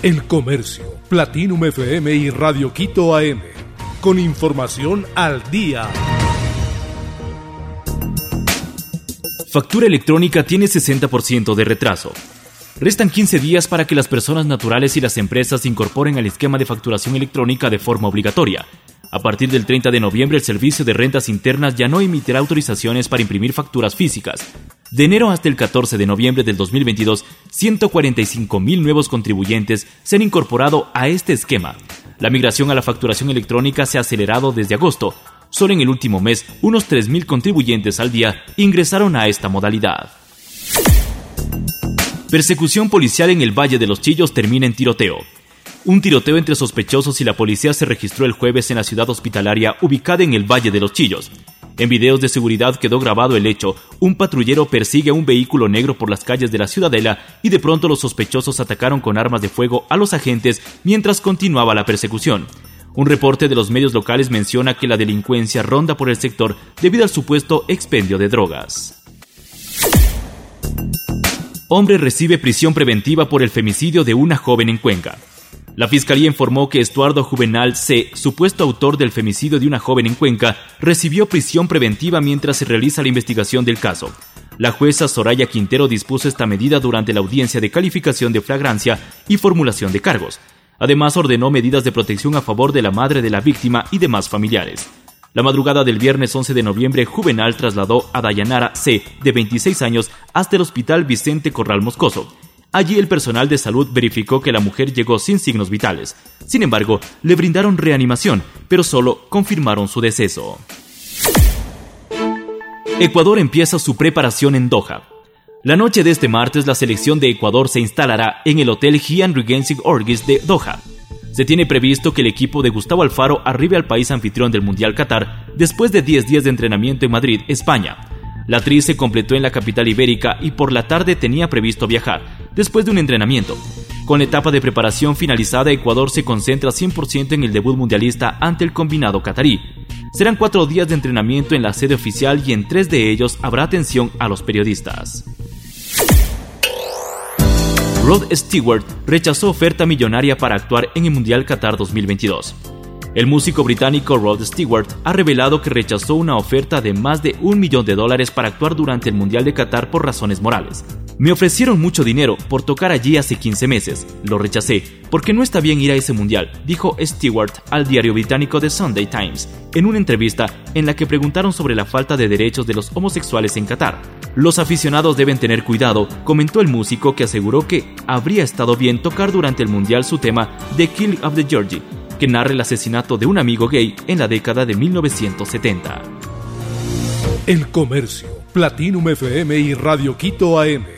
El Comercio, Platinum FM y Radio Quito AM. Con información al día. Factura electrónica tiene 60% de retraso. Restan 15 días para que las personas naturales y las empresas se incorporen al esquema de facturación electrónica de forma obligatoria. A partir del 30 de noviembre, el Servicio de Rentas Internas ya no emitirá autorizaciones para imprimir facturas físicas. De enero hasta el 14 de noviembre del 2022, 145.000 nuevos contribuyentes se han incorporado a este esquema. La migración a la facturación electrónica se ha acelerado desde agosto. Solo en el último mes, unos 3.000 contribuyentes al día ingresaron a esta modalidad. Persecución policial en el Valle de los Chillos termina en tiroteo. Un tiroteo entre sospechosos y la policía se registró el jueves en la ciudad hospitalaria ubicada en el Valle de los Chillos. En videos de seguridad quedó grabado el hecho. Un patrullero persigue a un vehículo negro por las calles de la ciudadela y de pronto los sospechosos atacaron con armas de fuego a los agentes mientras continuaba la persecución. Un reporte de los medios locales menciona que la delincuencia ronda por el sector debido al supuesto expendio de drogas. Hombre recibe prisión preventiva por el femicidio de una joven en Cuenca. La fiscalía informó que Estuardo Juvenal C., supuesto autor del femicidio de una joven en Cuenca, recibió prisión preventiva mientras se realiza la investigación del caso. La jueza Soraya Quintero dispuso esta medida durante la audiencia de calificación de flagrancia y formulación de cargos. Además, ordenó medidas de protección a favor de la madre de la víctima y demás familiares. La madrugada del viernes 11 de noviembre, Juvenal trasladó a Dayanara C., de 26 años, hasta el hospital Vicente Corral Moscoso. Allí el personal de salud verificó que la mujer llegó sin signos vitales. Sin embargo, le brindaron reanimación, pero solo confirmaron su deceso. Ecuador empieza su preparación en Doha. La noche de este martes, la selección de Ecuador se instalará en el Hotel Gian Regency Orgis de Doha. Se tiene previsto que el equipo de Gustavo Alfaro arribe al país anfitrión del Mundial Qatar después de 10 días de entrenamiento en Madrid, España. La actriz se completó en la capital ibérica y por la tarde tenía previsto viajar, después de un entrenamiento. Con la etapa de preparación finalizada, Ecuador se concentra 100% en el debut mundialista ante el combinado catarí. Serán cuatro días de entrenamiento en la sede oficial y en tres de ellos habrá atención a los periodistas. Rod Stewart rechazó oferta millonaria para actuar en el Mundial Qatar 2022. El músico británico Rod Stewart ha revelado que rechazó una oferta de más de un millón de dólares para actuar durante el Mundial de Qatar por razones morales. Me ofrecieron mucho dinero por tocar allí hace 15 meses. Lo rechacé, porque no está bien ir a ese mundial, dijo Stewart al diario británico The Sunday Times, en una entrevista en la que preguntaron sobre la falta de derechos de los homosexuales en Qatar. Los aficionados deben tener cuidado, comentó el músico que aseguró que habría estado bien tocar durante el mundial su tema The Kill of the Georgie, que narra el asesinato de un amigo gay en la década de 1970. El Comercio, Platinum FM y Radio Quito AM.